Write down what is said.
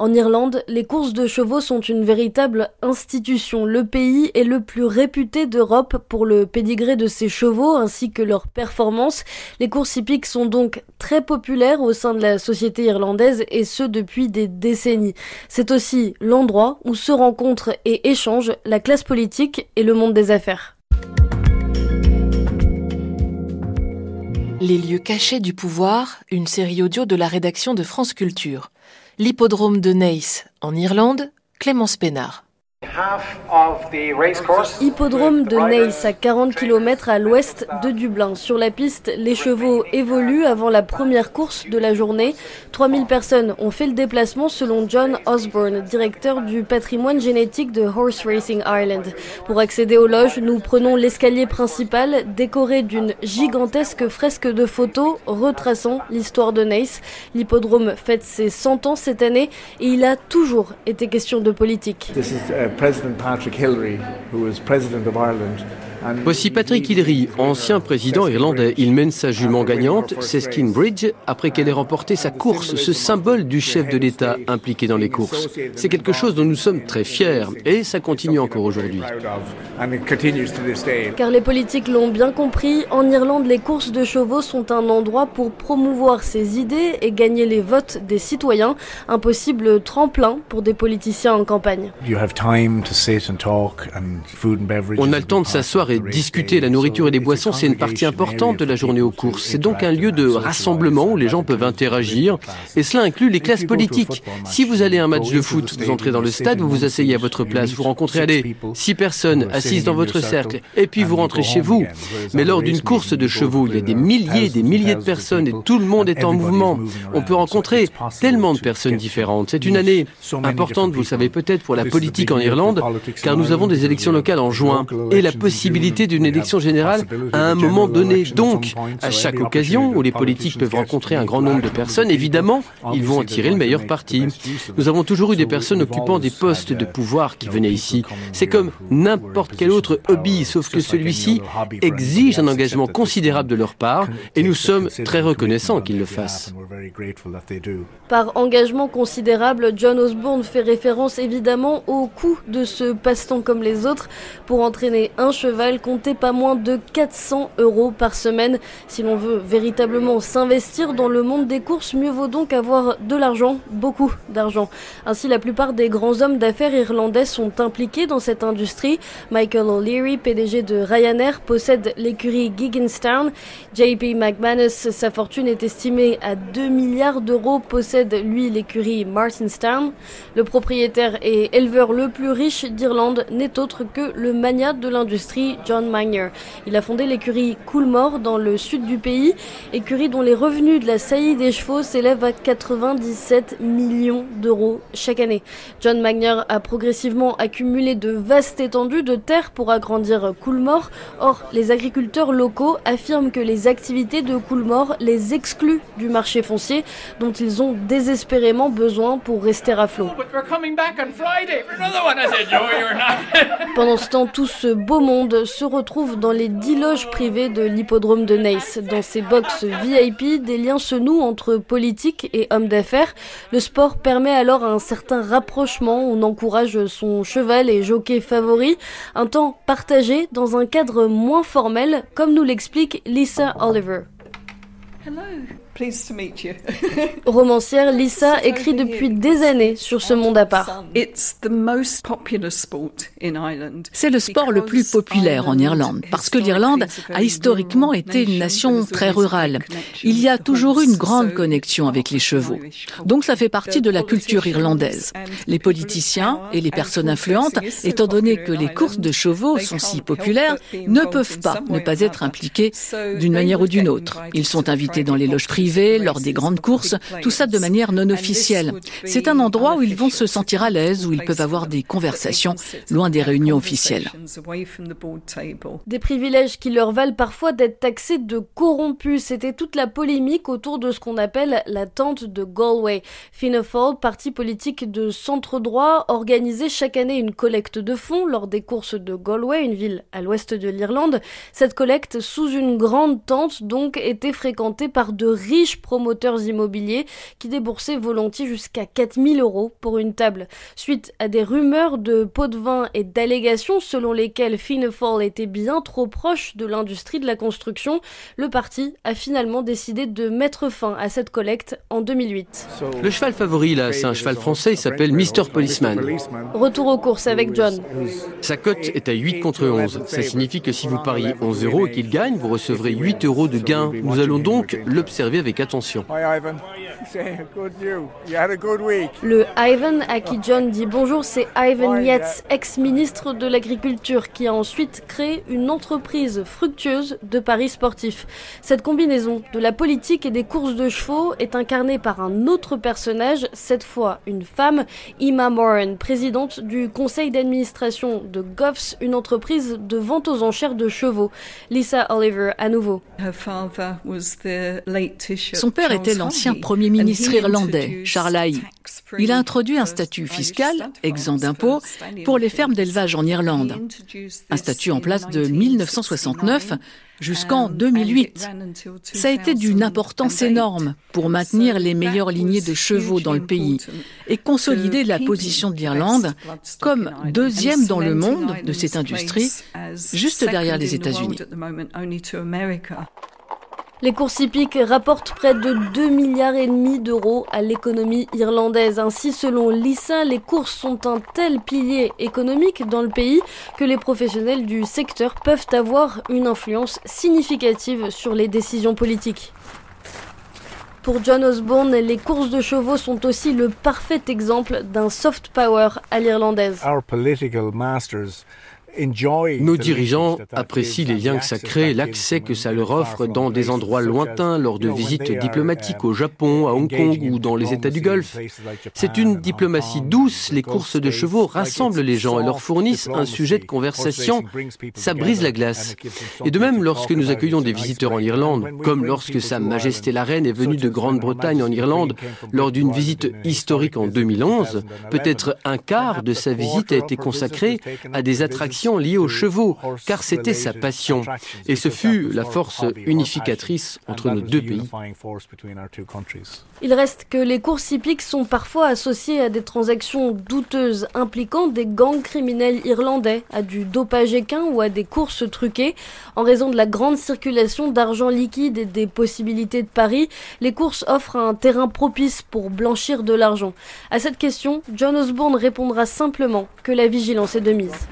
En Irlande, les courses de chevaux sont une véritable institution. Le pays est le plus réputé d'Europe pour le pédigré de ses chevaux ainsi que leurs performances. Les courses hippiques sont donc très populaires au sein de la société irlandaise et ce depuis des décennies. C'est aussi l'endroit où se rencontrent et échangent la classe politique et le monde des affaires. Les lieux cachés du pouvoir, une série audio de la rédaction de France Culture l'hippodrome de Naas en Irlande, Clémence Pénard. Hippodrome de Naas à 40 km à l'ouest de Dublin. Sur la piste, les chevaux évoluent avant la première course de la journée. 3000 personnes ont fait le déplacement selon John Osborne, directeur du patrimoine génétique de Horse Racing Ireland. Pour accéder aux loges, nous prenons l'escalier principal décoré d'une gigantesque fresque de photos retraçant l'histoire de Naas. L'hippodrome fête ses 100 ans cette année et il a toujours été question de politique. President Patrick Hillary, who was President of Ireland, Voici Patrick Hillary, ancien président irlandais. Il mène sa jument gagnante, Seskin Bridge, après qu'elle ait remporté sa course, ce symbole du chef de l'État impliqué dans les courses. C'est quelque chose dont nous sommes très fiers et ça continue encore aujourd'hui. Car les politiques l'ont bien compris, en Irlande, les courses de chevaux sont un endroit pour promouvoir ses idées et gagner les votes des citoyens, un possible tremplin pour des politiciens en campagne. On a le temps de s'asseoir et discuter. La nourriture et les boissons, c'est une partie importante de la journée aux courses. C'est donc un lieu de rassemblement où les gens peuvent interagir. Et cela inclut les classes politiques. Si vous allez à un match de foot, vous entrez dans le stade, vous vous asseyez à votre place, vous rencontrez allez, six personnes assises dans votre cercle, et puis vous rentrez chez vous. Mais lors d'une course de chevaux, il y a des milliers, des milliers de personnes et tout le monde est en mouvement. On peut rencontrer tellement de personnes différentes. C'est une année importante, vous le savez peut-être, pour la politique en Irlande, car nous avons des élections locales en juin et la possibilité d'une élection générale à un moment donné. Donc, à chaque occasion où les politiques peuvent rencontrer un grand nombre de personnes, évidemment, ils vont en tirer le meilleur parti. Nous avons toujours eu des personnes occupant des postes de pouvoir qui venaient ici. C'est comme n'importe quel autre hobby, sauf que celui-ci exige un engagement considérable de leur part et nous sommes très reconnaissants qu'ils le fassent. Par engagement considérable, John Osborne fait référence évidemment au coût de ce passe-temps comme les autres pour entraîner un cheval compter pas moins de 400 euros par semaine. Si l'on veut véritablement s'investir dans le monde des courses, mieux vaut donc avoir de l'argent, beaucoup d'argent. Ainsi, la plupart des grands hommes d'affaires irlandais sont impliqués dans cette industrie. Michael O'Leary, PDG de Ryanair, possède l'écurie Gigginstown. JP McManus, sa fortune est estimée à 2 milliards d'euros, possède lui l'écurie Martinstown. Le propriétaire et éleveur le plus riche d'Irlande n'est autre que le magnat de l'industrie John Magner. Il a fondé l'écurie Coolmore dans le sud du pays, écurie dont les revenus de la saillie des chevaux s'élèvent à 97 millions d'euros chaque année. John Magner a progressivement accumulé de vastes étendues de terre pour agrandir Coolmore. Or, les agriculteurs locaux affirment que les activités de Coolmore les excluent du marché foncier dont ils ont désespérément besoin pour rester à flot. Pendant ce temps, tout ce beau monde se retrouve dans les dix loges privées de l'hippodrome de Nace. Dans ces box VIP, des liens se nouent entre politique et hommes d'affaires. Le sport permet alors un certain rapprochement. On encourage son cheval et jockey favori. Un temps partagé dans un cadre moins formel, comme nous l'explique Lisa Oliver. Romancière, Lisa écrit depuis des années sur ce monde à part. C'est le sport le plus populaire en Irlande parce que l'Irlande a historiquement été une nation très rurale. Il y a toujours eu une grande connexion avec les chevaux. Donc ça fait partie de la culture irlandaise. Les politiciens et les personnes influentes, étant donné que les courses de chevaux sont si populaires, ne peuvent pas ne pas être impliqués d'une manière ou d'une autre. Ils sont invités dans les loges privées, lors des grandes courses, tout ça de manière non officielle. C'est un endroit où ils vont se sentir à l'aise, où ils peuvent avoir des conversations loin des réunions officielles. Des privilèges qui leur valent parfois d'être taxés de corrompus. C'était toute la polémique autour de ce qu'on appelle la tente de Galway. Fianna Fáil, parti politique de centre droit, organisait chaque année une collecte de fonds lors des courses de Galway, une ville à l'ouest de l'Irlande. Cette collecte, sous une grande tente, donc, était fréquentée par de riches riches promoteurs immobiliers qui déboursaient volontiers jusqu'à 4000 euros pour une table. Suite à des rumeurs de pots de vin et d'allégations selon lesquelles Fianna Fáil était bien trop proche de l'industrie de la construction, le parti a finalement décidé de mettre fin à cette collecte en 2008. Le cheval favori là, c'est un cheval français, il s'appelle Mr Policeman. Retour aux courses avec John. Sa cote est à 8 contre 11. Ça signifie que si vous pariez 11 euros et qu'il gagne, vous recevrez 8 euros de gain. Nous allons donc l'observer avec attention. Le Ivan à qui John dit bonjour, c'est Ivan Yates, ex-ministre de l'Agriculture, qui a ensuite créé une entreprise fructueuse de paris sportifs. Cette combinaison de la politique et des courses de chevaux est incarnée par un autre personnage, cette fois une femme, Emma Moran, présidente du conseil d'administration de Goffs, une entreprise de vente aux enchères de chevaux. Lisa Oliver à nouveau. Son père était l'ancien premier ministre irlandais, Charles. Il a introduit un statut fiscal, exempt d'impôts, pour les fermes d'élevage en Irlande. Un statut en place de 1969 jusqu'en 2008. Ça a été d'une importance énorme pour maintenir les meilleures lignées de chevaux dans le pays et consolider la position de l'Irlande comme deuxième dans le monde de cette industrie, juste derrière les États-Unis. Les courses hippiques rapportent près de 2 milliards et demi d'euros à l'économie irlandaise. Ainsi, selon l'ISA, les courses sont un tel pilier économique dans le pays que les professionnels du secteur peuvent avoir une influence significative sur les décisions politiques. Pour John Osborne, les courses de chevaux sont aussi le parfait exemple d'un soft power à l'irlandaise. Nos dirigeants apprécient les liens que ça crée, l'accès que ça leur offre dans des endroits lointains lors de visites diplomatiques au Japon, à Hong Kong ou dans les États du Golfe. C'est une diplomatie douce, les courses de chevaux rassemblent les gens et leur fournissent un sujet de conversation. Ça brise la glace. Et de même, lorsque nous accueillons des visiteurs en Irlande, comme lorsque Sa Majesté la Reine est venue de Grande-Bretagne en Irlande lors d'une visite historique en 2011, peut-être un quart de sa visite a été consacré à des attractions liée aux chevaux, car c'était sa passion. Et ce fut la force unificatrice entre nos deux pays. Il reste que les courses hippiques sont parfois associées à des transactions douteuses impliquant des gangs criminels irlandais, à du dopage équin ou à des courses truquées. En raison de la grande circulation d'argent liquide et des possibilités de paris, les courses offrent un terrain propice pour blanchir de l'argent. À cette question, John Osborne répondra simplement que la vigilance est de mise.